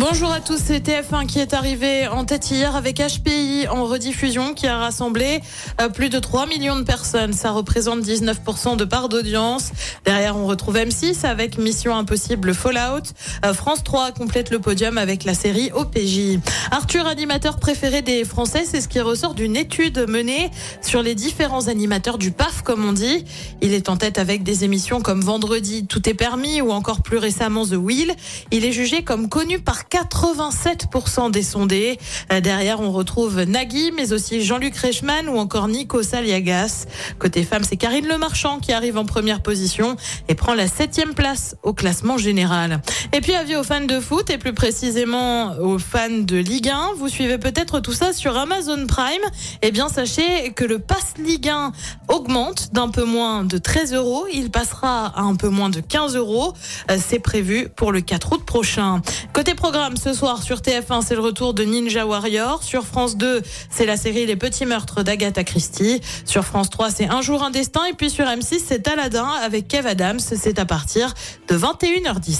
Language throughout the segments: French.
Bonjour à tous, c'est TF1 qui est arrivé en tête hier avec HPI en rediffusion qui a rassemblé euh, plus de 3 millions de personnes. Ça représente 19% de part d'audience. Derrière, on retrouve M6 avec Mission Impossible Fallout. Euh, France 3 complète le podium avec la série OPJ. Arthur, animateur préféré des Français, c'est ce qui ressort d'une étude menée sur les différents animateurs du PAF, comme on dit. Il est en tête avec des émissions comme Vendredi, Tout est permis ou encore plus récemment The Wheel. Il est jugé comme connu par 87% des sondés. Euh, Derrière, on retrouve Nagui, mais aussi Jean-Luc Reichmann ou encore Nico Saliagas. Côté femmes, c'est Karine Le Marchand qui arrive en première position et prend la septième place au classement général. Et puis, avis aux fans de foot et plus précisément aux fans de Ligue 1, vous suivez peut-être tout ça sur Amazon Prime. Eh bien, sachez que le pass Ligue 1 augmente d'un peu moins de 13 euros. Il passera à un peu moins de 15 euros. Euh, C'est prévu pour le 4 août prochain. Côté programme, ce soir sur TF1, c'est le retour de Ninja Warrior. Sur France 2, c'est la série Les Petits Meurtres d'Agatha Christie. Sur France 3, c'est Un jour un destin. Et puis sur M6, c'est Aladdin avec Kev Adams. C'est à partir de 21h10.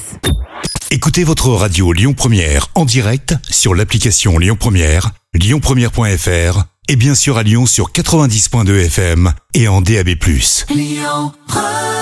Écoutez votre radio Lyon Première en direct sur l'application Lyon Première, lyonpremière.fr et bien sûr à Lyon sur 90.2 FM et en DAB+. Lyon Première